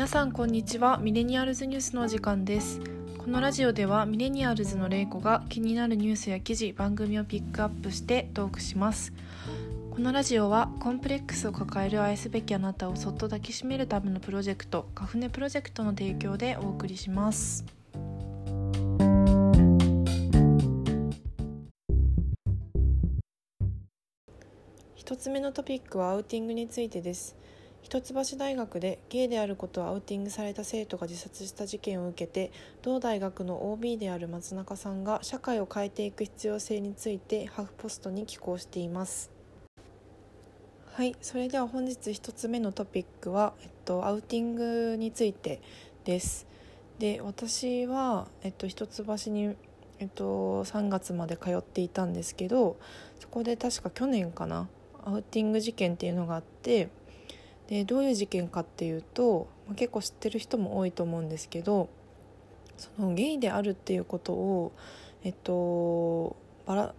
皆さんこんにちは。ミレニアルズニュースのお時間です。このラジオではミレニアルズの玲子が気になるニュースや記事番組をピックアップしてトークします。このラジオはコンプレックスを抱える愛すべきあなたをそっと抱きしめるためのプロジェクトカフネプロジェクトの提供でお送りします。一つ目のトピックはアウティングについてです。一橋大学でゲイであることをアウティングされた生徒が自殺した事件を受けて同大学の OB である松中さんが社会を変えていく必要性についてハーフポストに寄稿しています。はいそれでは本日一つ目のトピックは、えっと、アウティングについてです。で私は、えっと、一橋にえっと、3月まで通っていたんですけどそこで確か去年かなアウティング事件っていうのがあってでどういう事件かっていうと、ま、結構知ってる人も多いと思うんですけどそのゲイであるっていうことをえっとばら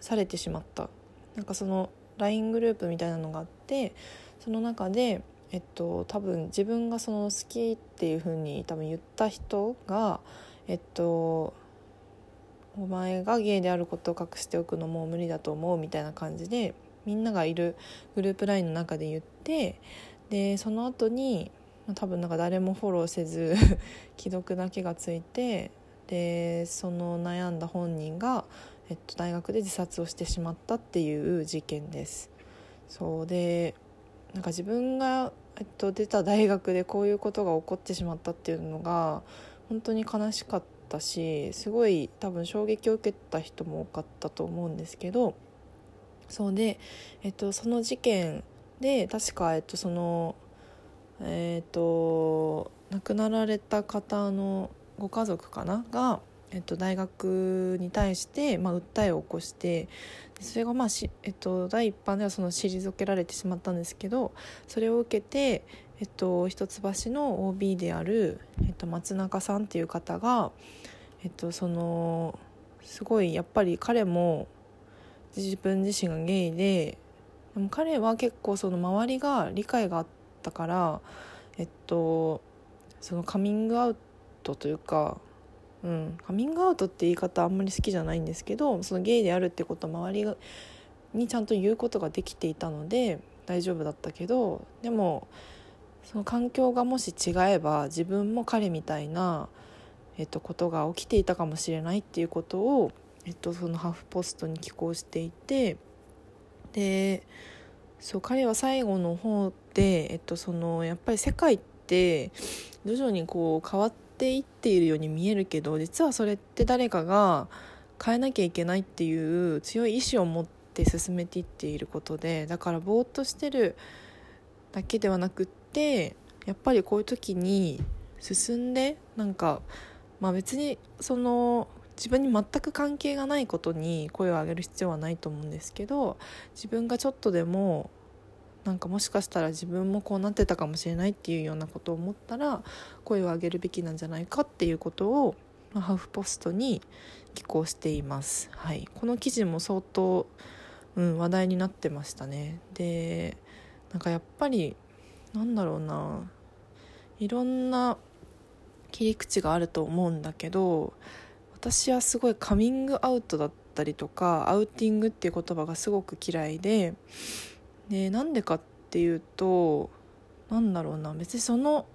されてしまった。なんかその LINE グループみたいなのがあってその中でえっと多分自分がその好きっていうふうに多分言った人がえっとお前がゲイであることを隠しておくのも無理だと思うみたいな感じでみんながいるグループ LINE の中で言ってでその後に多分なんか誰もフォローせず 既読だけがついてでその悩んだ本人が、えっと、大学で自殺をしてしまったっていう事件です。そうでなんか自分が、えっと、出た大学でこういうことが起こってしまったっていうのが本当に悲しかったしすごい多分衝撃を受けた人も多かったと思うんですけどそうで、えっと、その事件で確か、えっと、そのえっと亡くなられた方のご家族かな？が、えっと、大学に対して、まあ、訴えを起こしてそれが、まあしえっと、第一版ではその退けられてしまったんですけどそれを受けて、えっと、一橋の OB である、えっと、松中さんっていう方が、えっと、そのすごいやっぱり彼も自分自身がゲイででも彼は結構その周りが理解があったからえっとそのカミングアウトというか、うん、カミングアウトって言い方あんまり好きじゃないんですけどそのゲイであるってことを周りにちゃんと言うことができていたので大丈夫だったけどでもその環境がもし違えば自分も彼みたいな、えっと、ことが起きていたかもしれないっていうことをえっと、そのハーフポストに寄稿していてでそう彼は最後の方で、えっと、そのやっぱり世界って徐々にこう変わっていっているように見えるけど実はそれって誰かが変えなきゃいけないっていう強い意志を持って進めていっていることでだからぼーっとしてるだけではなくってやっぱりこういう時に進んでなんかまあ別にその自分に全く関係がないことに声を上げる必要はないと思うんですけど自分がちょっとでもなんかもしかしたら自分もこうなってたかもしれないっていうようなことを思ったら声を上げるべきなんじゃないかっていうことを、ハーフポストに寄稿しています。はい、この記事も相当、うん、話題になってましたね。でなんかやっぱりなんだろうないろんな切り口があると思うんだけど私はすごいカミングアウトだったりとかアウティングっていう言葉がすごく嫌いででなんでかっていうとなんだろうな別にその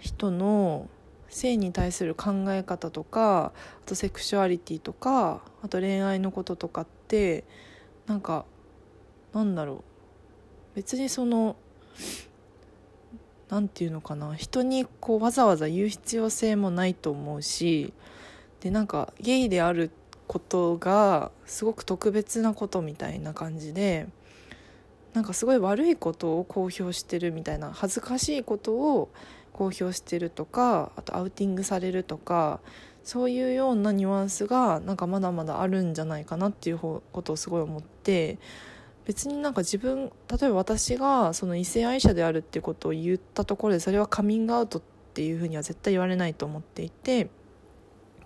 人の性に対する考え方とかあとセクシュアリティとかあと恋愛のこととかってなんかなんだろう別にその何て言うのかな人にこうわざわざ言う必要性もないと思うしでなんかゲイであることがすごく特別なことみたいな感じでなんかすごい悪いことを公表してるみたいな恥ずかしいことを公表してるとかあとアウティングされるとかそういうようなニュアンスがなんかまだまだあるんじゃないかなっていうことをすごい思って別になんか自分例えば私がその異性愛者であるっていうことを言ったところでそれはカミングアウトっていうふうには絶対言われないと思っていて。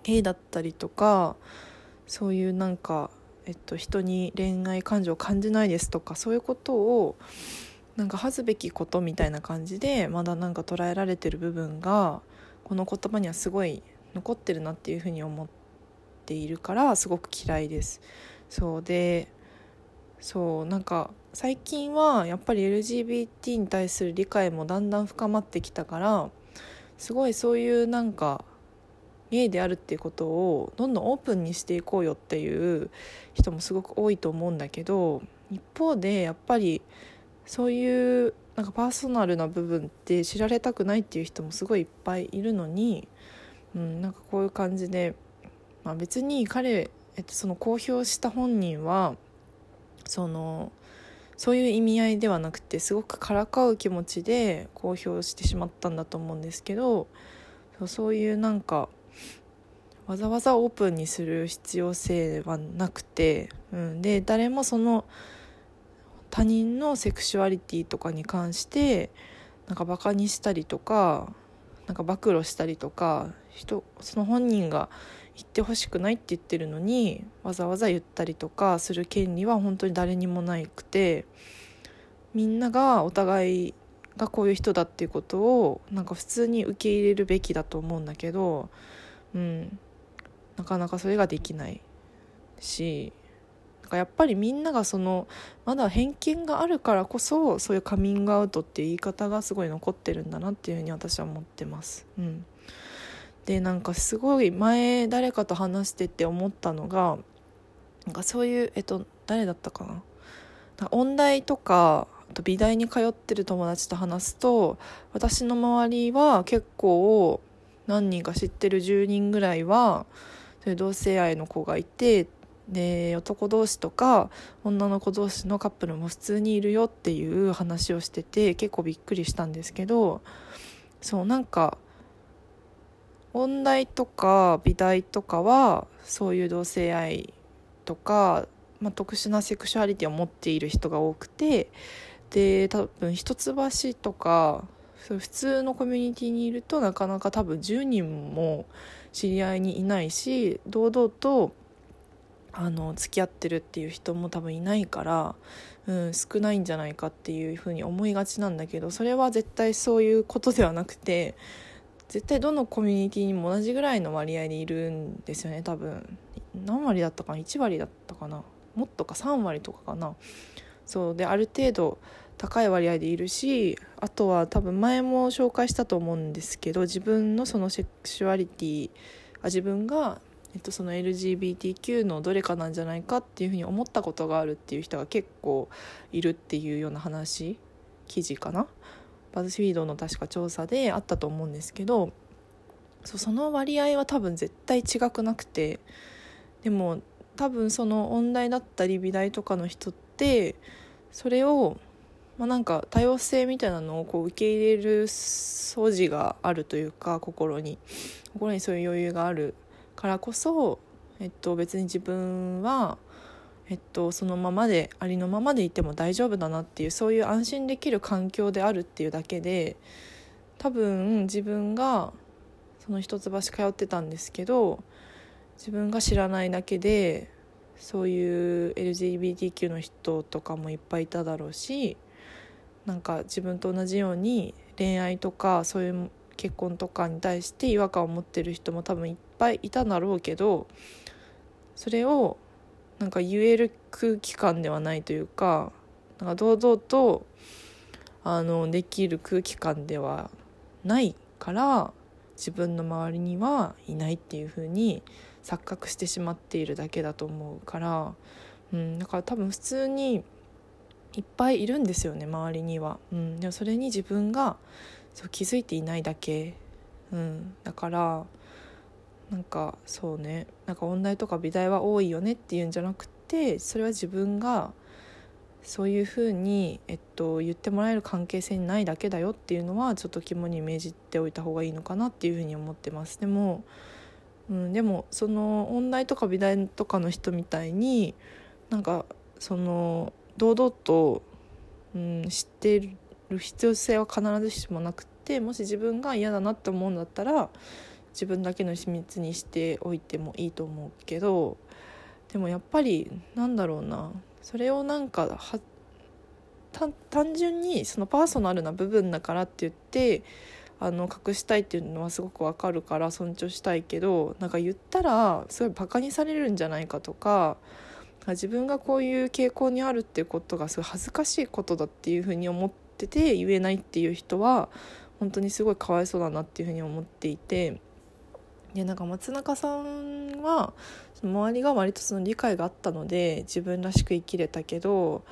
ゲイだったりとかそういうなんか、えっと、人に恋愛感情を感じないですとかそういうことをなんか恥ずべきことみたいな感じでまだなんか捉えられてる部分がこの言葉にはすごい残ってるなっていうふうに思っているからすごく嫌いです。そうでそうなんか最近はやっぱり LGBT に対する理解もだんだん深まってきたからすごいそういうなんかゲイであるっていうことをどんどんオープンにしていこうよっていう人もすごく多いと思うんだけど一方でやっぱりそういうなんかパーソナルな部分って知られたくないっていう人もすごいいっぱいいるのに、うん、なんかこういう感じで、まあ、別に彼、えっと、その公表した本人はそのそういう意味合いではなくてすごくからかう気持ちで公表してしまったんだと思うんですけどそういうなんかわざわざオープンにする必要性はなくて、うん、で誰もその他人のセクシュアリティとかに関してなんかバカにしたりとかなんか暴露したりとか人その本人が言ってほしくないって言ってるのにわざわざ言ったりとかする権利は本当に誰にもなくてみんながお互いがこういう人だっていうことをなんか普通に受け入れるべきだと思うんだけど、うん、なかなかそれができないしなんかやっぱりみんながそのまだ偏見があるからこそそういうカミングアウトっていう言い方がすごい残ってるんだなっていうふうに私は思ってます。うんでなんかすごい前誰かと話してて思ったのがなんかそういうえっと誰だったかな？音大とかあと美大に通ってる友達と話すと私の周りは結構何人か知ってる10人ぐらいはそういう同性愛の子がいてで男同士とか女の子同士のカップルも普通にいるよっていう話をしてて結構びっくりしたんですけどそうなんか音大とか美大とかはそういう同性愛とか、まあ、特殊なセクシュアリティを持っている人が多くてで多分一橋とか普通のコミュニティにいるとなかなか多分10人も知り合いにいないし堂々とあの付き合ってるっていう人も多分いないから、うん、少ないんじゃないかっていうふうに思いがちなんだけどそれは絶対そういうことではなくて絶対どのコミュニティにも同じぐらいの割合でいるんですよね多分。何割だったかな？1割だったかな？もっとか？3割とかかな？そうである程度高い割合でいるしあとは多分前も紹介したと思うんですけど自分のそのセクシュアリティあ自分が、えっと、その LGBTQ のどれかなんじゃないかっていうふうに思ったことがあるっていう人が結構いるっていうような話記事かな。バズフィードの確か調査であったと思うんですけどそその割合は多分絶対違くなくてでも多分その音大だったり美大とかの人ってそれを、まあ、なんか多様性みたいなのをこう受け入れる素地があるというか心に。心にそういう余裕があるからこそ、えっと、別に自分はえっと、そのままでありのままでいても大丈夫だなっていうそういう安心できる環境であるっていうだけで多分自分がその一橋通ってたんですけど自分が知らないだけでそういう LGBTQ の人とかもいっぱいいただろうしなんか自分と同じように恋愛とかそういう結婚とかに対して違和感を持ってる人も多分いっぱいいたんだろうけどそれをなんか言える空気感ではないというかなんか堂々とあのできる空気感ではないから自分の周りにはいないっていう風に錯覚してしまっているだけだと思うから、うん、だから多分普通にいっぱいいるんですよね周りには、うん、でもそれに自分がそう気づいていないだけ、うん、だからなんかそうね。なんか音大とか美大は多いよねっていうんじゃなくてそれは自分がそういうふうに、えっと、言ってもらえる関係性にないだけだよっていうのはちょっと肝に銘じておいた方がいいのかなっていうふうに思ってます。でも、うん、でもその音大とか美大とかの人みたいになんかその堂々と、うん、知ってる必要性は必ずしもなくてもし自分が嫌だなって思うんだったら自分だけの秘密にしておいてもいいと思うけどでもやっぱりなんだろうなそれをなんかは単純にそのパーソナルな部分だからって言ってあの隠したいっていうのはすごくわかるから尊重したいけどなんか言ったらすごいバカにされるんじゃないかとか自分がこういう傾向にあるっていうことがすごい恥ずかしいことだっていうふうに思ってて言えないっていう人は本当にすごいかわいそうだなっていうふうに思っていてでなんか松中さんは周りが割とその理解があったので自分らしく生きれたけど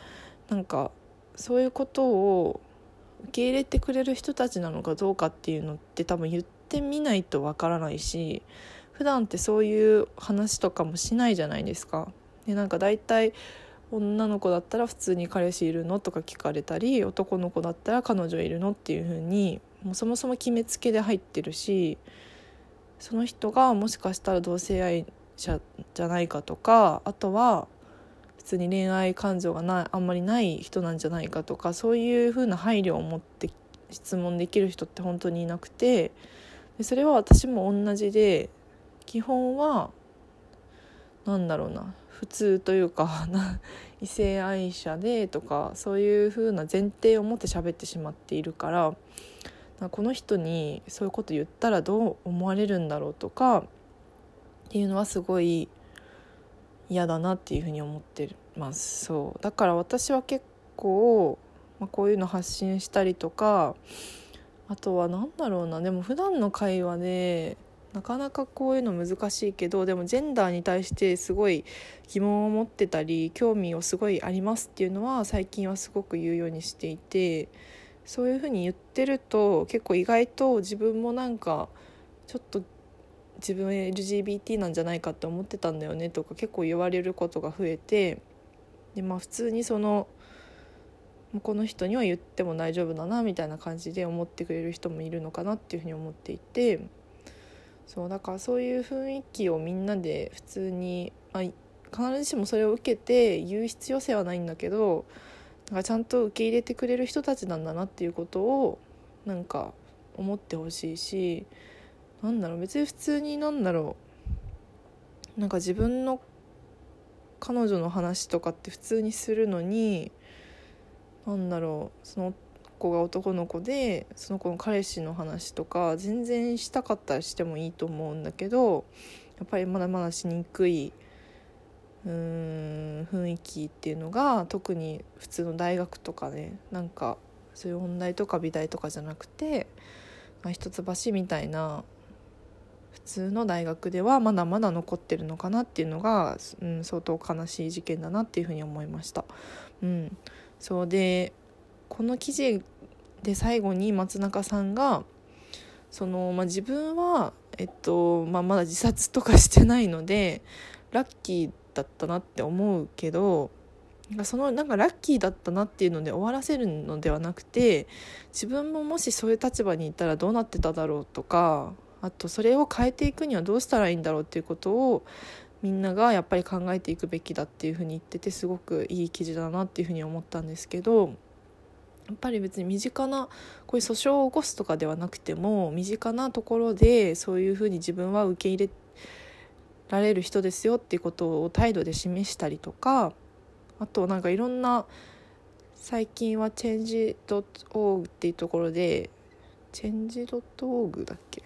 なんかそういうことを受け入れてくれる人たちなのかどうかっていうのって多分言ってみないとわからないし普段ってそういう話とかもしないじゃないですか。でなんか大体女の子だったら普通に彼氏いるのとか聞かれたり男の子だったら彼女いるのっていう風にもうそもそも決めつけで入ってるしその人がもしかしたら同性愛者じゃないかとかあとは普通に恋愛感情がないあんまりない人なんじゃないかとかそういう風な配慮を持って質問できる人って本当にいなくてでそれは私も同じで基本は何だろうな普通というか 異性愛者でとかそういう風な前提を持って喋ってしまっているからこの人にそういうこと言ったらどう思われるんだろうとかっていうのはすごい嫌だなっていうふうに思ってます。そう。だから私は結構、まあ、こういうの発信したりとかあとは何だろうな。でも普段の会話でなかなかこういうの難しいけどでもジェンダーに対してすごい疑問を持ってたり興味をすごいありますっていうのは最近はすごく言うようにしていてそういうふうに言ってると結構意外と自分もなんかちょっと自分 LGBT なんじゃないかって思ってたんだよねとか結構言われることが増えてでまあ普通にそのこの人には言っても大丈夫だなみたいな感じで思ってくれる人もいるのかなっていうふうに思っていてそうだからそういう雰囲気をみんなで普通に、まあ、必ずしもそれを受けて言う必要性はないんだけどなんかちゃんと受け入れてくれる人たちなんだなっていうことをなんか思ってほしいしなんだろう別に普通になんだろうなんか自分の彼女の話とかって普通にするのになんだろうその子が男の子でその子の彼氏の話とか全然したかったらしてもいいと思うんだけどやっぱりまだまだしにくいうーん雰囲気っていうのが特に普通の大学とかねなんかそういう音大とか美大とかじゃなくて、まあ、一橋みたいな普通の大学ではまだまだ残ってるのかなっていうのが、うん、相当悲しい事件だなっていうふうに思いました。うん、そうでこの記事で最後に松中さんがその、まあ、自分は、えっとまあ、まだ自殺とかしてないのでラッキーだったなって思うけどそのなんかラッキーだったなっていうので終わらせるのではなくて自分ももしそういう立場にいたらどうなってただろうとかあとそれを変えていくにはどうしたらいいんだろうっていうことをみんながやっぱり考えていくべきだっていうふうに言っててすごくいい記事だなっていうふうに思ったんですけどやっぱり別に身近なこういう訴訟を起こすとかではなくても身近なところでそういうふうに自分は受け入れられる人ですよっていうことを態度で示したりとかあとなんかいろんな最近は change.org っていうところで change.org だっけ？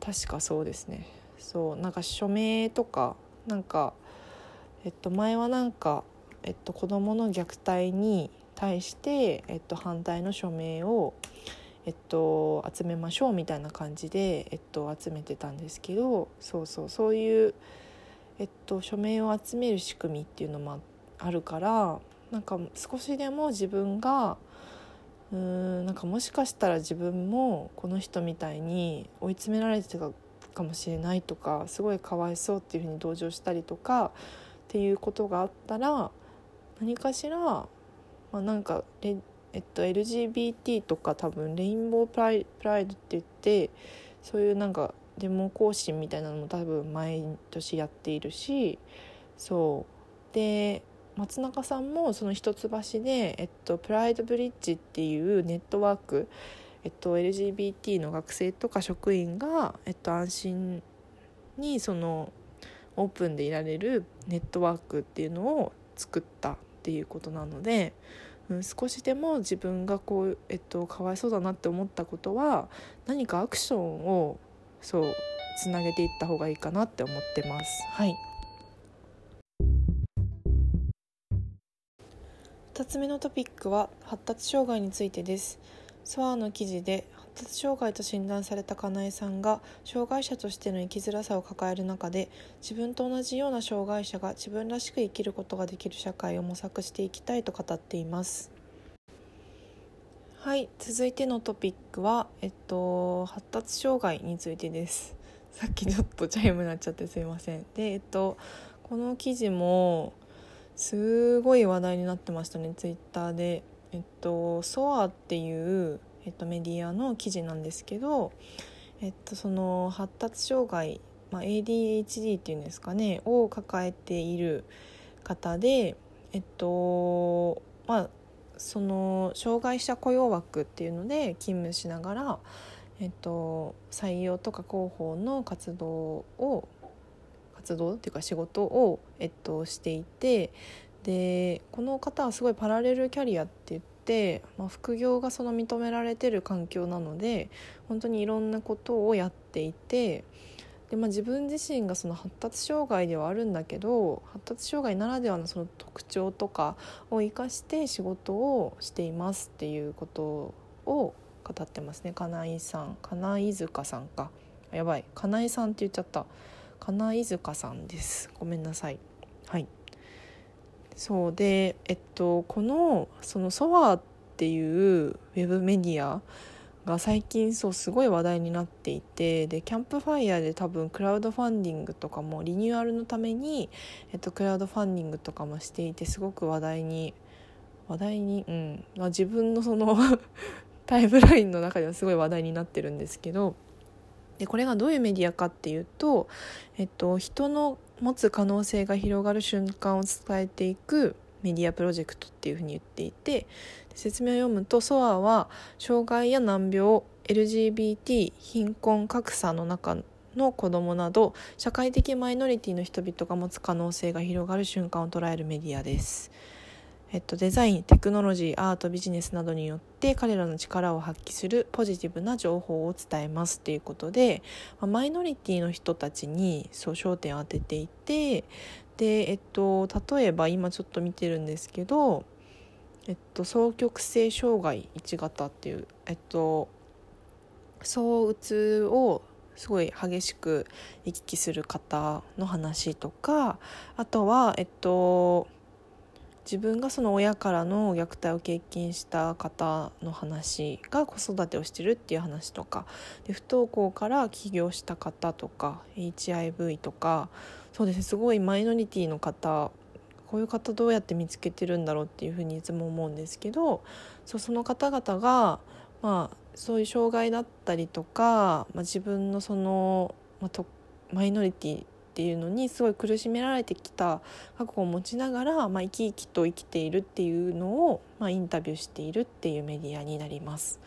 確かそうですね。そうなんか署名とかなんかえっと前はなんかえっと子供の虐待に対してえっと反対の署名をえっと集めましょうみたいな感じでえっと集めてたんですけどそうそうそういうえっと署名を集める仕組みっていうのもあるからなんか少しでも自分がうーんなんかもしかしたら自分もこの人みたいに追い詰められてたかもしれないとかすごいかわいそうっていうふうに同情したりとかっていうことがあったら何かしら、まあ、なんかえっと、LGBT とか多分レインボープライプライドって言ってそういうなんかデモ行進みたいなのも多分毎年やっているしそう。で松中さんもその一橋で、えっと、プライドブリッジっていうネットワーク、えっと、LGBT の学生とか職員が、えっと、安心にそのオープンでいられるネットワークっていうのを作ったっていうことなので、うん、少しでも自分がこう、えっと、かわいそうだなって思ったことは何かアクションをそうつなげていった方がいいかなって思ってます。はい2つ目のトピックは発達障害についてです。ソアの記事で発達障害と診断されたかなえさんが障害者としての生きづらさを抱える中で自分と同じような障害者が自分らしく生きることができる社会を模索していきたいと語っています。はい続いてのトピックは、えっと、発達障害についてです。さっきちょっとチャイムなっちゃってすいません。でえっとこの記事もすごい話題になってましたねツイッターで。えっとソアっていうえっと、メディアの記事なんですけど、えっと、その発達障害、まあ、ADHD っていうんですかねを抱えている方で、えっとまあ、その障害者雇用枠っていうので勤務しながら、えっと、採用とか広報の活動を活動っていうか仕事を、えっと、していてでこの方はすごいパラレルキャリアって言って。て、まあ、副業がその認められてる環境なので本当にいろんなことをやっていてで、まあ、自分自身がその発達障害ではあるんだけど発達障害ならではのその特徴とかを生かして仕事をしていますっていうことを語ってますね。金井さん金井塚さんか。やばい。金井さんって言っちゃった。金井塚さんです。ごめんなさいはい。そうでえっとこのそのソワーっていうウェブメディアが最近そうすごい話題になっていてでキャンプファイヤーで多分クラウドファンディングとかもリニューアルのために、えっと、クラウドファンディングとかもしていてすごく話題に話題に？うん、まあ、自分のその タイムラインの中ではすごい話題になってるんですけどでこれがどういうメディアかっていうと、えっと、人の持つ可能性が広がる瞬間を伝えていくメディアプロジェクトっていうふうに言っていて説明を読むと SOA は障害や難病 LGBT 貧困格差の中の子どもなど社会的マイノリティの人々が持つ可能性が広がる瞬間を捉えるメディアです。えっと、デザインテクノロジーアートビジネスなどによって彼らの力を発揮するポジティブな情報を伝えますっていうことで、マイノリティの人たちにそう焦点を当てていてで、えっと、例えば今ちょっと見てるんですけど、えっと、双極性障害1型っていう、えっと、躁うつをすごい激しく行き来する方の話とかあとはえっと自分がその親からの虐待を経験した方の話が子育てをしてるっていう話とかで不登校から起業した方とか HIV とかそうですねすごいマイノリティの方こういう方どうやって見つけてるんだろうっていうふうにいつも思うんですけどそうその方々が、まあ、そういう障害だったりとか、まあ、自分のその、まあ、とマイノリティっていうのにすごい苦しめられてきた過去を持ちながら、まあ、生き生きと生きているっていうのを、まあ、インタビューしているっていうメディアになります。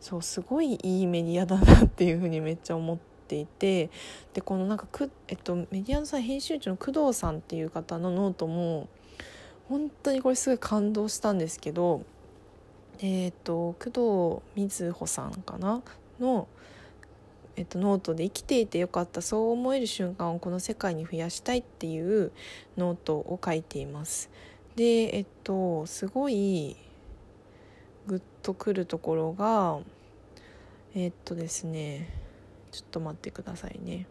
そうすごいいいメディアだなっていうふうにめっちゃ思っていてでこのなんかく、えっと、メディアのさ編集長の工藤さんっていう方のノートも本当にこれすごい感動したんですけどえっと工藤瑞穂さんかな？のえっと、ノートで生きていてよかったそう思える瞬間をこの世界に増やしたいっていうノートを書いています。でえっとすごいグッとくるところがえっとですねちょっと待ってくださいね。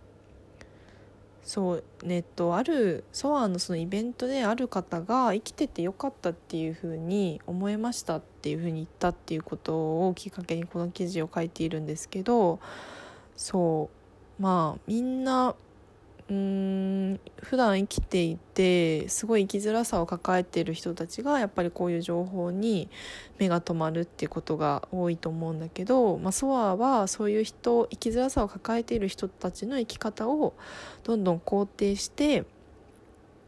そうネットあるソアのそのイベントである方が生きててよかったっていうふうに思えましたっていうふうに言ったっていうことをきっかけにこの記事を書いているんですけどそう。まあみんなうん普段生きていてすごい生きづらさを抱えている人たちがやっぱりこういう情報に目が留まるっていうことが多いと思うんだけど、まあ、ソアはそういう人生きづらさを抱えている人たちの生き方をどんどん肯定して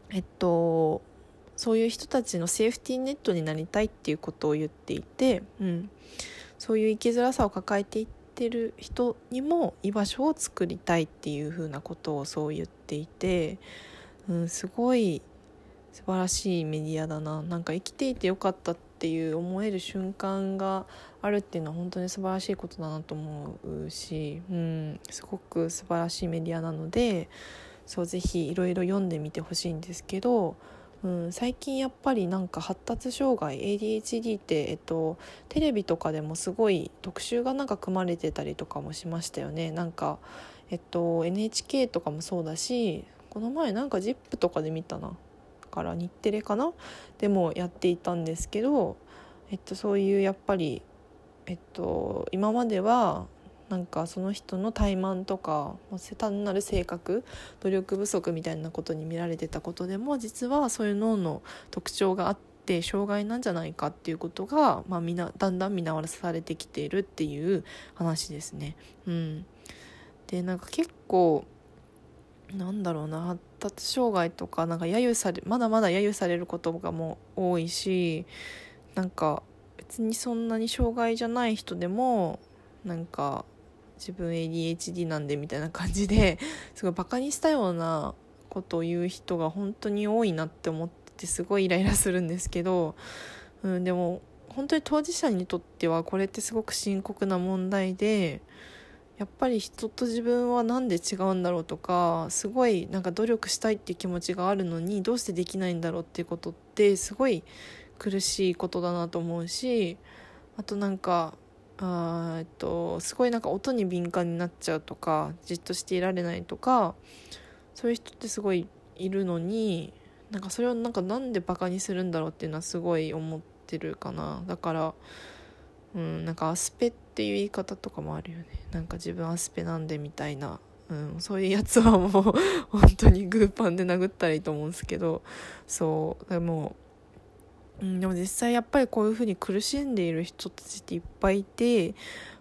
えっとそういう人たちのセーフティーネットになりたいっていうことを言っていて、うん、そういう生きづらさを抱えていててる人にも居場所を作りたいっていうふうなことをそう言っていて、うん、すごい素晴らしいメディアだな。なんか生きていてよかったっていう思える瞬間があるっていうのは本当に素晴らしいことだなと思うし、うん、すごく素晴らしいメディアなのでそうぜひいろいろ読んでみてほしいんですけど、うん、最近やっぱりなんか発達障害 ADHD って、えっと、テレビとかでもすごい特集がなんか組まれてたりとかもしましたよね。なんかえっと、NHK とかもそうだしこの前なんか ZIP とかで見たなから日テレかな？でもやっていたんですけど、えっと、そういうやっぱり、えっと、今まではなんかその人の怠慢とか単なる性格努力不足みたいなことに見られてたことでも実はそういう脳の特徴があって障害なんじゃないかっていうことが、まあ、みなだんだん見直されてきているっていう話ですね。うん、でなんか結構なんだろうな発達障害とかなんか揶揄されまだまだ揶揄されることがもう多いしなんか別にそんなに障害じゃない人でもなんか自分 ADHD なんでみたいな感じで すごいバカにしたようなことを言う人が本当に多いなって思っててすごいイライラするんですけど、うん、でも本当に当事者にとってはこれってすごく深刻な問題でやっぱり人と自分は何で違うんだろうとかすごいなんか努力したいっていう気持ちがあるのにどうしてできないんだろうっていうことってすごい苦しいことだなと思うしあとなんかあえっとすごいなんか音に敏感になっちゃうとかじっとしていられないとかそういう人ってすごいいるのになんかそれをなんかなんでバカにするんだろうっていうのはすごい思ってるかな。だからうん、なんかアスペっていう言い方とかもあるよね。なんか自分アスペなんでみたいな、うん、そういうやつはもう本当にグーパンで殴ったらいいと思うんですけど。そうでも、ううん、でも実際やっぱりこういうふうに苦しんでいる人たちっていっぱいいて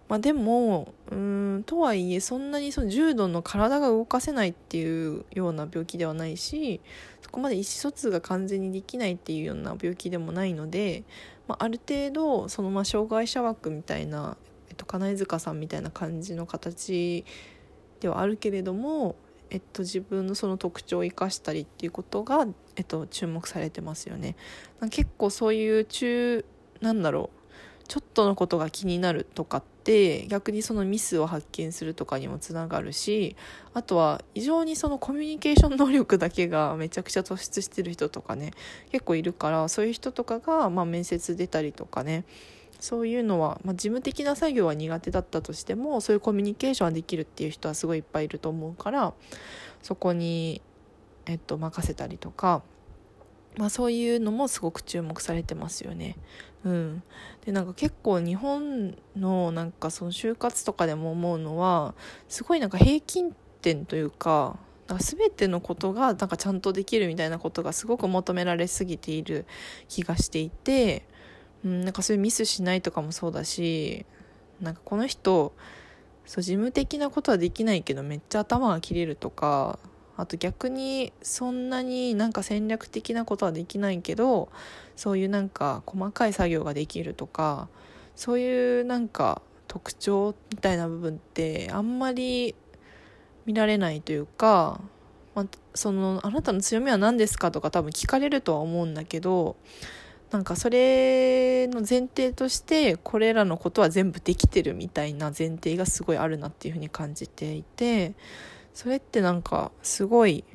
まあ、でもうんとはいえそんなにその重度の体が動かせないっていうような病気ではないしそこまで意思疎通が完全にできないっていうような病気でもないので、まあ、ある程度そのまあ障害者枠みたいな、えっと、金塚さんみたいな感じの形ではあるけれども、えっと、自分のその特徴を生かしたりっていうことが、えっと、注目されてますよね。結構そういう中なんだろうちょっとのことが気になるとかって逆にそのミスを発見するとかにもつながるしあとは異常にそのコミュニケーション能力だけが めちゃくちゃ突出してる人とかね結構いるからそういう人とかが、まあ、面接出たりとかねそういうのは、まあ、事務的な作業は苦手だったとしてもそういうコミュニケーションはできるっていう人はすごいいっぱいいると思うからそこに、えっと、任せたりとか。まあ、そういうのもすごく注目されてますよね。うん、でなんか結構日本のなんかその就活とかでも思うのはすごいなんか平均点というかか全てのことがなんかちゃんとできるみたいなことがすごく求められすぎている気がしていて、うん、なんかそういうミスしないとかもそうだしなんかこの人そう事務的なことはできないけどめっちゃ頭が切れるとかあと逆にそんなになんか戦略的なことはできないけどそういうなんか細かい作業ができるとかそういうなんか特徴みたいな部分ってあんまり見られないというか、まあ、そのあなたの強みは何ですかとか多分聞かれるとは思うんだけどなんかそれの前提としてこれらのことは全部できてるみたいな前提がすごいあるなっていうふうに感じていてそれってなんかすごい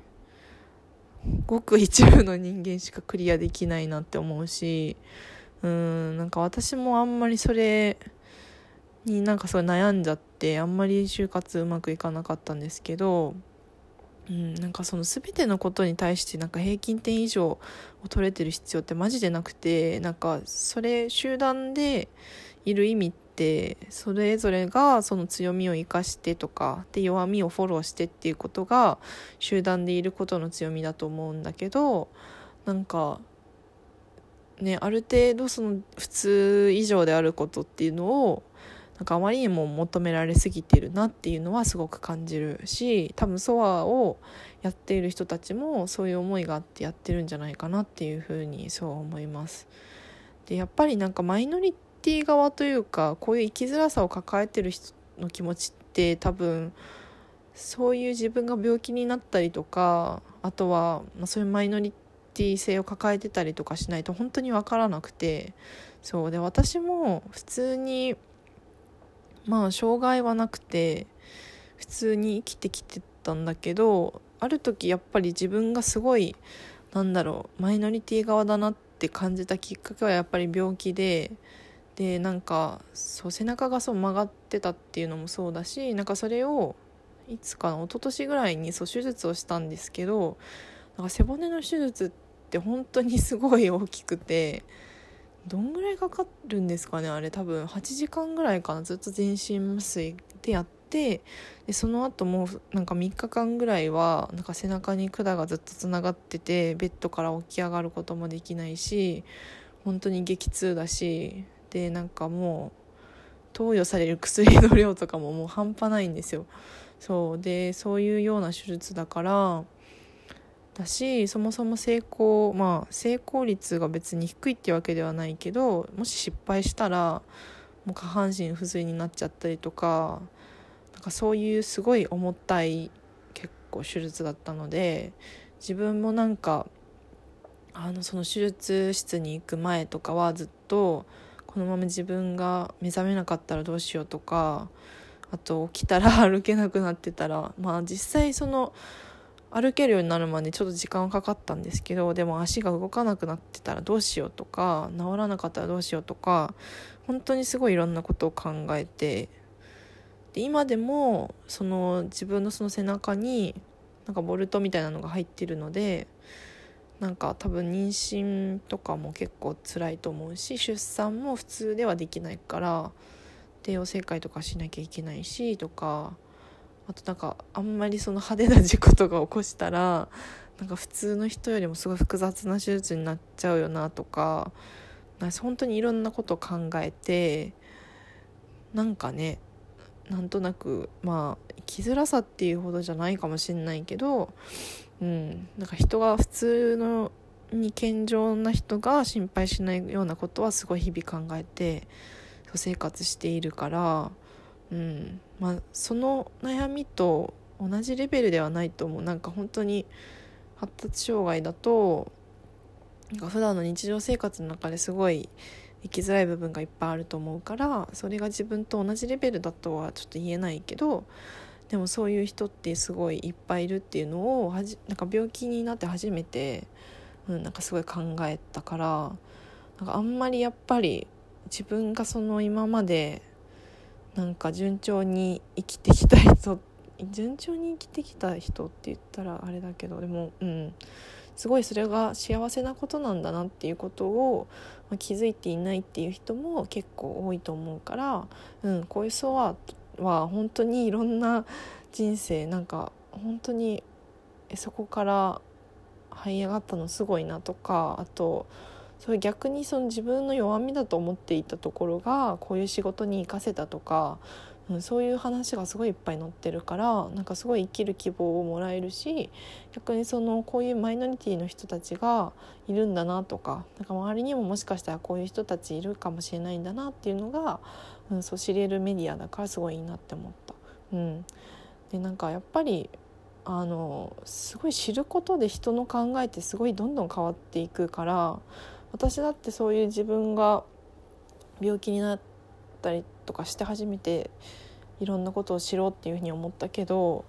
ごく一部の人間しかクリアできないなって思うしうんなんか私もあんまりそれになんかそれ悩んじゃってあんまり就活うまくいかなかったんですけど、うん、なんかその全てのことに対してなんか平均点以上を取れてる必要ってマジでなくてなんかそれ集団でいる意味ってってそれぞれがその強みを生かしてとかで弱みをフォローしてっていうことが集団でいることの強みだと思うんだけどなんかねある程度その普通以上であることっていうのをなんかあまりにも求められすぎてるなっていうのはすごく感じるし多分ソアをやっている人たちもそういう思いがあってやってるんじゃないかなっていうふうにそう思います。でやっぱりなんかマイノリティ側というかこういう生きづらさを抱えてる人の気持ちって多分そういう自分が病気になったりとかあとは、まあ、そういうマイノリティ性を抱えてたりとかしないと本当に分からなくて。そう。で私も普通にまあ障害はなくて普通に生きてきてたんだけどある時やっぱり自分がすごいなんだろうマイノリティ側だなって感じたきっかけはやっぱり病気ででなんかそう背中がそう曲がってたっていうのもそうだしなんかそれをいつかな一昨年ぐらいにそう手術をしたんですけどなんか背骨の手術って本当にすごい大きくてどんぐらいかかるんですかねあれ多分8時間ぐらいかなずっと全身麻酔でやってでその後もなんか3日間ぐらいはなんか背中に管がずっとつながっててベッドから起き上がることもできないし本当に激痛だしでなんかもう投与される薬の量とかももう半端ないんですよ。そう。でそういうような手術だからだしそもそも成功まあ成功率が別に低いってわけではないけどもし失敗したらもう下半身不随になっちゃったりとかなんかそういうすごい重たい結構手術だったので自分もなんかあのその手術室に行く前とかはずっとこのまま自分が目覚めなかったらどうしようとかあと起きたら 歩けなくなってたらまあ実際その歩けるようになるまでちょっと時間はかかったんですけどでも足が動かなくなってたらどうしようとか治らなかったらどうしようとか本当にすごいいろんなことを考えてで今でもその自分のその背中になんかボルトみたいなのが入ってるのでなんか多分妊娠とかも結構辛いと思うし出産も普通ではできないから帝王切開とかしなきゃいけないしとかあとなんかあんまりその派手な事故とか起こしたらなんか普通の人よりもすごい複雑な手術になっちゃうよなとかか本当にいろんなことを考えてなんかねなんとなくまあ生きづらさっていうほどじゃないかもしれないけど、うん、なんか人が普通のに健常な人が心配しないようなことはすごい日々考えて生活しているからうん。まあ、その悩みと同じレベルではないと思う。なんか本当に発達障害だとなんか普段の日常生活の中ですごい生きづらい部分がいっぱいあると思うからそれが自分と同じレベルだとはちょっと言えないけどでもそういう人ってすごいいっぱいいるっていうのをはじなんか病気になって初めて、うん、なんかすごい考えたからなんかあんまりやっぱり自分がその今までなんか順調に生きてきた人順調に生きてきた人って言ったらあれだけどでもうんすごいそれが幸せなことなんだなっていうことを、まあ、気づいていないっていう人も結構多いと思うから、うん、こういう層はは本当にいろんな人生なんか本当にそこから這い上がったのすごいなとかあとそれ逆にその自分の弱みだと思っていたところがこういう仕事に生かせたとか、うん、そういう話がすごいいっぱい載ってるからなんかすごい生きる希望をもらえるし逆にそのこういうマイノリティの人たちがいるんだなとかなんか周りにももしかしたらこういう人たちいるかもしれないんだなっていうのが、うん、そう知れるメディアだからすごいいいなって思った。うん、でなんかやっぱりあのすごい知ることで人の考えってすごいどんどん変わっていくから私だってそういう自分が病気になったりとかして初めていろんなことを知ろうっていうふうに思ったけど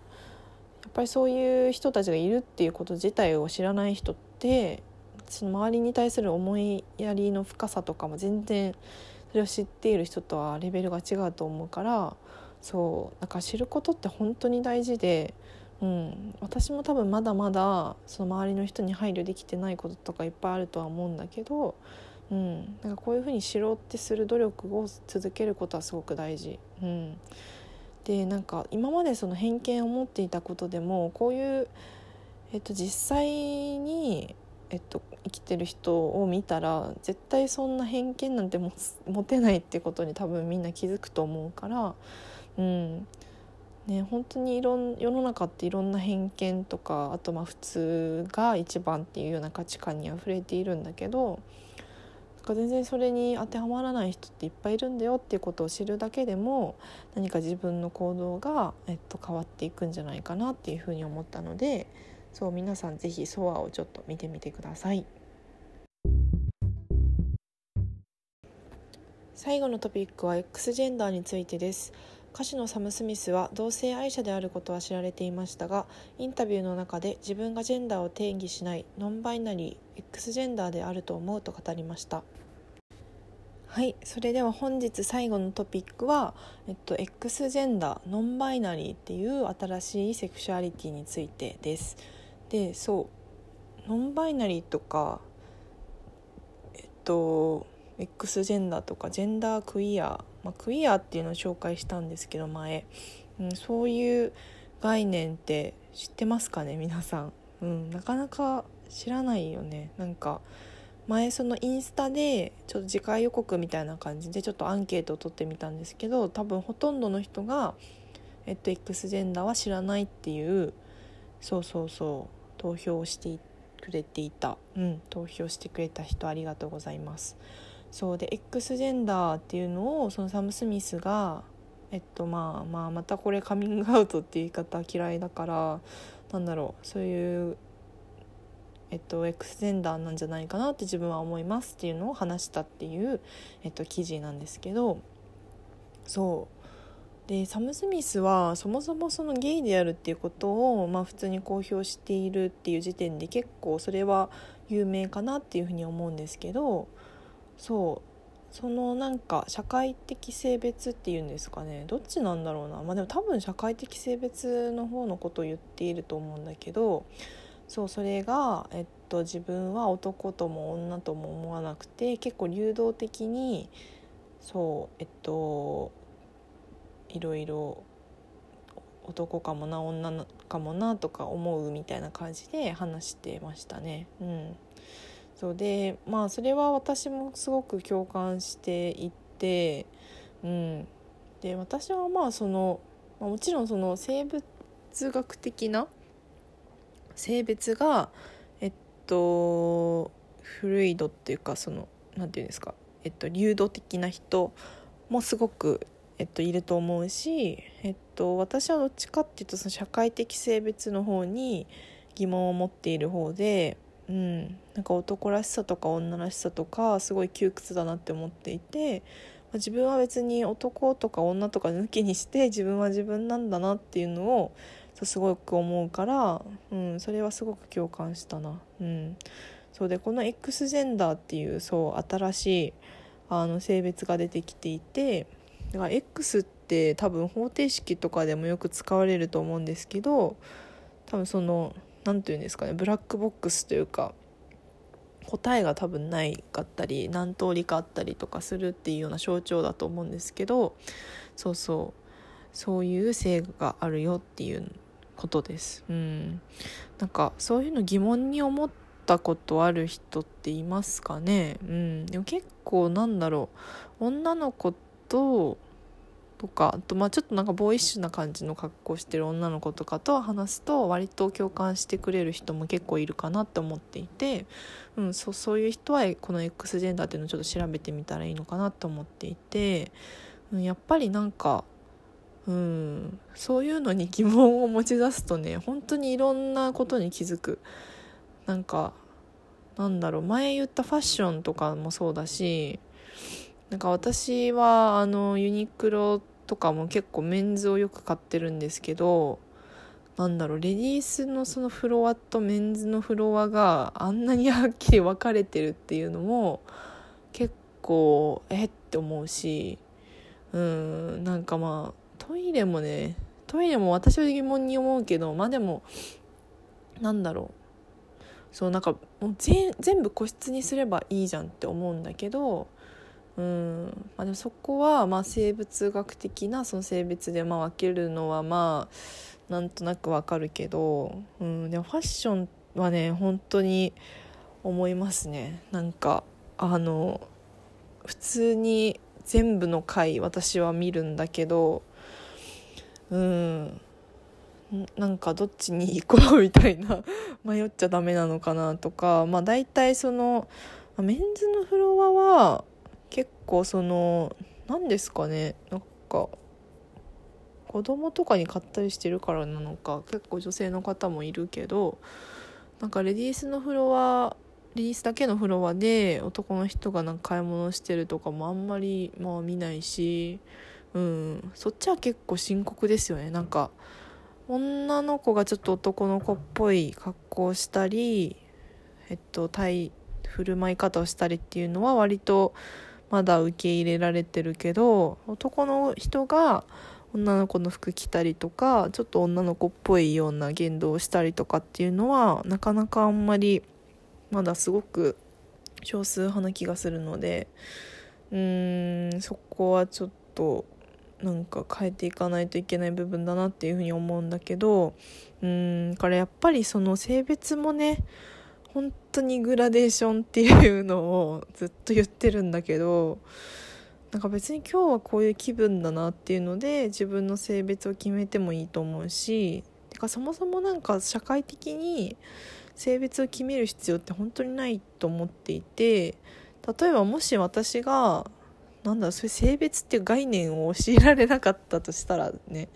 やっぱりそういう人たちがいるっていうこと自体を知らない人ってその周りに対する思いやりの深さとかも全然それを知っている人とはレベルが違うと思うからそうだか知ることって本当に大事でうん、私も多分まだまだその周りの人に配慮できてないこととかいっぱいあるとは思うんだけど、うん、なんかこういうふうに知ろうってする努力を続けることはすごく大事。うん、でなんか今までその偏見を持っていたことでもこういう、えっと、実際に、えっと、生きてる人を見たら絶対そんな偏見なんて持てないってことに多分みんな気づくと思うから。うんね、本当にいろん世の中っていろんな偏見とかあとまあ普通が一番っていうような価値観にあふれているんだけどなんか全然それに当てはまらない人っていっぱいいるんだよっていうことを知るだけでも何か自分の行動が、えっと、変わっていくんじゃないかなっていうふうに思ったのでそう皆さん是非ソアをちょっと見てみてください。最後のトピックは X ジェンダーについてです。歌手のサム・スミスは同性愛者であることは知られていましたがインタビューの中で自分がジェンダーを定義しないノンバイナリー X ジェンダーであると思うと語りました。はいそれでは本日最後のトピックは、えっと、X ジェンダーノンバイナリーっていう新しいセクシュアリティについてです。でそう。ノンバイナリーとかえっと X ジェンダーとかジェンダークイア、まあ、クイアっていうのを紹介したんですけど前、うん、そういう概念って知ってますかね皆さん、うん、なかなか知らないよね。なんか前そのインスタでちょっと次回予告みたいな感じでちょっとアンケートを取ってみたんですけど多分ほとんどの人が、えっと、X ジェンダーは知らないっていうそうそうそう。投票してくれていた、うん、投票してくれた人ありがとうございます。そうで X ジェンダーっていうのをそのサム・スミスがえっとまあまあまたこれカミングアウトっていう言い方嫌いだからなんだろう。そういうえっと X ジェンダーなんじゃないかなって自分は思いますっていうのを話したっていう、えっと、記事なんですけど。そう。でサム・スミスはそもそもそのゲイであるっていうことを、まあ、普通に公表しているっていう時点で結構それは有名かなっていうふうに思うんですけどそう。そのなんか社会的性別っていうんですかね。どっちなんだろうな。まあでも多分社会的性別の方のことを言っていると思うんだけどそうそれが、えっと、自分は男とも女とも思わなくて結構流動的にそうえっといろいろ男かもな女かもなとか思うみたいな感じで話してましたね。うんそうでまあそれは私もすごく共感していて、うん、で私はまあその、まあ、もちろんその生物学的な性別がえっとフルイドっていうかその何て言うんですか、えっと、流動的な人もすごく、えっと、いると思うし、えっと、私はどっちかっていうとその社会的性別の方に疑問を持っている方でうん、なんか男らしさとか女らしさとかすごい窮屈だなって思っていて、まあ、自分は別に男とか女とか抜きにして自分は自分なんだなっていうのをすごく思うから、うん、それはすごく共感したな。うん、そうでこの X ジェンダーっていうそう新しいあの性別が出てきていてだから X って多分方程式とかでもよく使われると思うんですけど多分その何て言うんですかねブラックボックスというか答えが多分ないかったり何通りかあったりとかするっていうような象徴だと思うんですけどそうそう。そういう性があるよっていうことです。うん、なんかそういうの疑問に思ったことある人っていますかね、うん、でも結構なんだろう。女の子ととかあとまあちょっとなんかボーイッシュな感じの格好してる女の子とかと話すと割と共感してくれる人も結構いるかなって思っていて、うん、そそういう人はこの X ジェンダーっていうのをちょっと調べてみたらいいのかなと思っていて、うん、やっぱりなんか、うん、そういうのに疑問を持ち出すとね本当にいろんなことに気づく。なんかなんだろう前言ったファッションとかもそうだしなんか私はあのユニクロとかも結構メンズをよく買ってるんですけどなんだろうレディースのそのフロアとメンズのフロアがあんなにはっきり分かれてるっていうのも結構えって思うしうんなんかまあトイレもねトイレも私は疑問に思うけどまあでもなんだろう。そうなんかもう全部個室にすればいいじゃんって思うんだけどうん。まあ、でもそこはまあ生物学的なその性別でまあ分けるのはまあなんとなくわかるけど、うん、でもファッションはね本当に思いますね。なんかあの普通に全部の回私は見るんだけどうん。なんかどっちに行こうみたいな 迷っちゃダメなのかなとかまあ大体そのメンズのフロアは構その何ですかねなんか子供とかに買ったりしてるからなのか結構女性の方もいるけどなんかレディースのフロアレディースだけのフロアで男の人がなんか買い物してるとかもあんまりまあ見ないしうんそっちは結構深刻ですよね。なんか女の子がちょっと男の子っぽい格好をしたりえっと対振る舞い方をしたりっていうのは割とまだ受け入れられてるけど男の人が女の子の服着たりとかちょっと女の子っぽいような言動をしたりとかっていうのはなかなかあんまりまだすごく少数派な気がするのでうーんそこはちょっとなんか変えていかないといけない部分だなっていうふうに思うんだけどうんからやっぱりその性別もね本当にグラデーションっていうのをずっと言ってるんだけどなんか別に今日はこういう気分だなっていうので自分の性別を決めてもいいと思うしてかそもそもなんか社会的に性別を決める必要って本当にないと思っていて例えばもし私がなんだろうそれ性別っていう概念を教えられなかったとしたらね。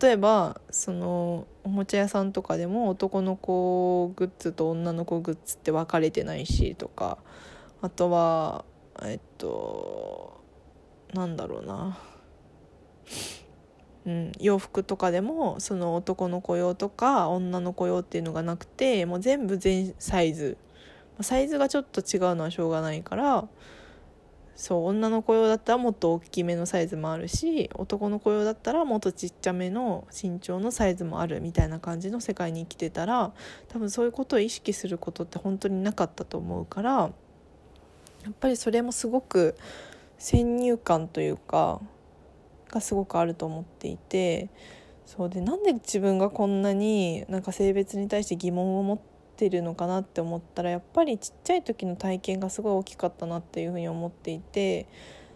例えばそのおもちゃ屋さんとかでも男の子グッズと女の子グッズって分かれてないしとか。あとはえっとなんだろうな。うん、洋服とかでもその男の子用とか女の子用っていうのがなくてもう全部全サイズ。サイズがちょっと違うのはしょうがないからそう女の子用だったらもっと大きめのサイズもあるし男の子用だったらもっとちっちゃめの身長のサイズもあるみたいな感じの世界に生きてたら多分そういうことを意識することって本当になかったと思うからやっぱりそれもすごく先入観というかがすごくあると思っていてそうでなんで自分がこんなになんか性別に対して疑問を持っててるのかなって思ったらやっぱりちっちゃい時の体験がすごい大きかったなっていうふうに思っていて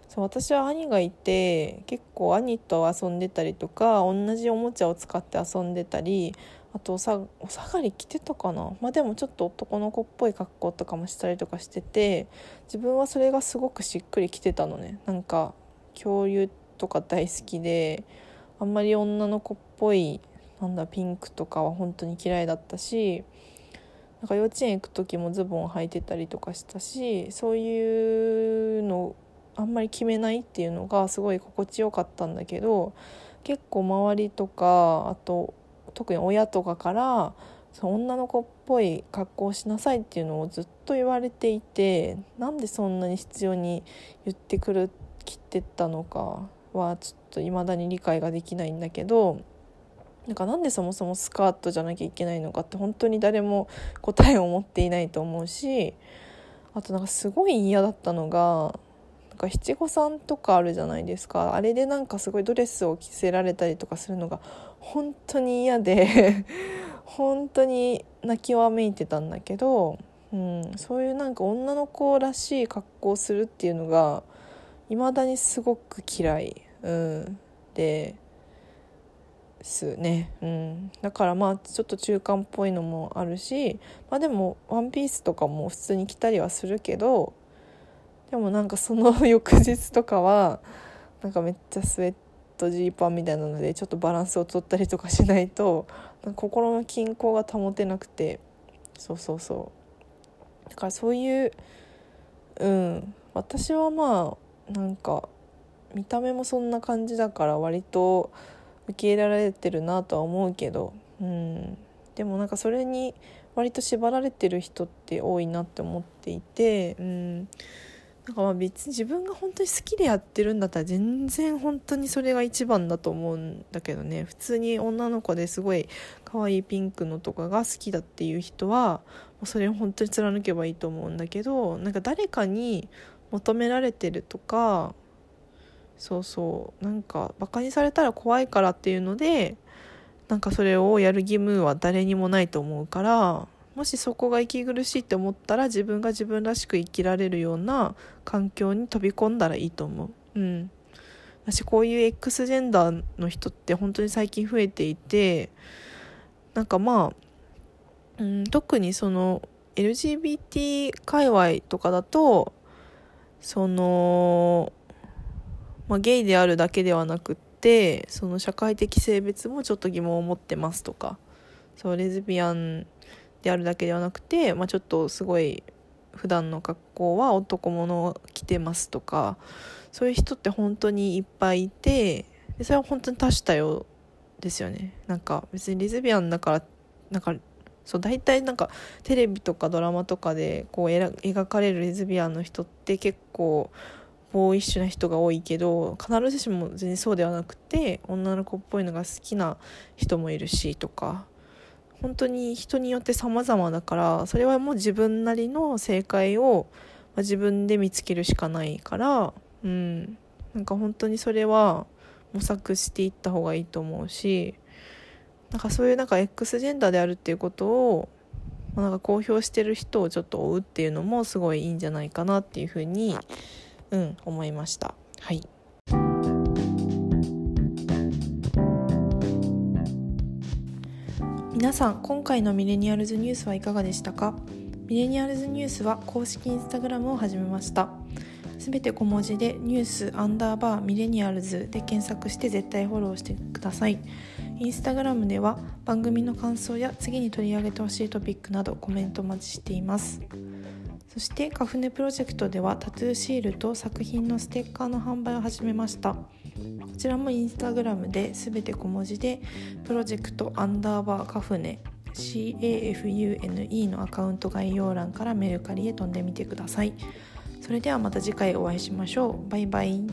そう私は兄がいて結構兄と遊んでたりとか同じおもちゃを使って遊んでたりあとおさお下がり着てたかな？まあでもちょっと男の子っぽい格好とかもしたりとかしてて自分はそれがすごくしっくりきてたのね。なんか恐竜とか大好きであんまり女の子っぽいなんだピンクとかは本当に嫌いだったしなんか幼稚園行く時もズボン履いてたりとかしたしそういうのあんまり決めないっていうのがすごい心地よかったんだけど結構周りとかあと特に親とかからその女の子っぽい格好をしなさいっていうのをずっと言われていてなんでそんなに必要に言ってくるきってったのかはちょっと未だに理解ができないんだけどなんかなんでそもそもスカートじゃなきゃいけないのかって本当に誰も答えを持っていないと思うしあとなんかすごい嫌だったのがなんか七五三とかあるじゃないですか。あれでなんかすごいドレスを着せられたりとかするのが本当に嫌で 本当に泣きわめいてたんだけど、うん、そういうなんか女の子らしい格好をするっていうのが未だにすごく嫌い、うん、ですね、うん、だからまあちょっと中間っぽいのもあるし、まあ、でもワンピースとかも普通に着たりはするけどでもなんかその 翌日とかはなんかめっちゃスウェットジーパンみたいなのでちょっとバランスを取ったりとかしないと心の均衡が保てなくて。そうそうそう。だからそういううん。私はまあなんか見た目もそんな感じだから割と受け入れられてるなとは思うけど、うん、でもなんかそれに割と縛られてる人って多いなって思っていて、うん、なんかまあ別に自分が本当に好きでやってるんだったら全然本当にそれが一番だと思うんだけどね。普通に女の子ですごい可愛いピンクのとかが好きだっていう人はそれを本当に貫けばいいと思うんだけどなんか誰かに求められてるとかそうそうなんかバカにされたら怖いからっていうのでなんかそれをやる義務は誰にもないと思うからもしそこが息苦しいって思ったら自分が自分らしく生きられるような環境に飛び込んだらいいと思う。うん。私こういう X ジェンダーの人って本当に最近増えていてなんかまあ、うん、特にその LGBT 界隈とかだとそのまあ、ゲイであるだけではなくってその社会的性別もちょっと疑問を持ってますとかそうレズビアンであるだけではなくて、まあ、ちょっとすごい普段の格好は男物を着てますとかそういう人って本当にいっぱいいてでそれは本当に多種多様ですよね。なんか別にレズビアンだからなんかそう大体なんかテレビとかドラマとかでこう描かれるレズビアンの人って結構ボーイッシュな人が多いけど必ずしも全然そうではなくて女の子っぽいのが好きな人もいるしとか本当に人によって様々だからそれはもう自分なりの正解を、まあ自分で見つけるしかないからうん。なんか本当にそれは模索していった方がいいと思うしなんかそういうなんか X ジェンダーであるっていうことを、まあ、なんか公表してる人をちょっと追うっていうのもすごいいいんじゃないかなっていうふうに、うん、思いました。はい。皆さん今回のミレニアルズニュースはいかがでしたか？ミレニアルズニュースは公式インスタグラムを始めました。すべて小文字でニュースアンダーバーミレニアルズで検索して絶対フォローしてください。インスタグラムでは番組の感想や次に取り上げてほしいトピックなどコメントお待ちしています。そしてカフネプロジェクトではタトゥーシールと作品のステッカーの販売を始めました。こちらもインスタグラムで全て小文字でプロジェクトアンダーバーカフネ CAFUNE のアカウント概要欄からメルカリへ飛んでみてください。それではまた次回お会いしましょう。バイバイ。